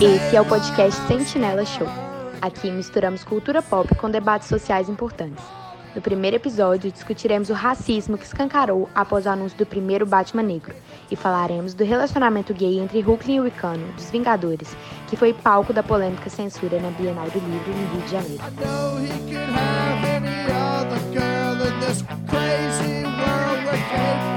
Esse é o podcast Sentinela Show. Aqui misturamos cultura pop com debates sociais importantes. No primeiro episódio, discutiremos o racismo que escancarou após o anúncio do primeiro Batman Negro e falaremos do relacionamento gay entre Hulkling e Wicano, dos Vingadores, que foi palco da polêmica censura na Bienal do Livro no Rio de Janeiro.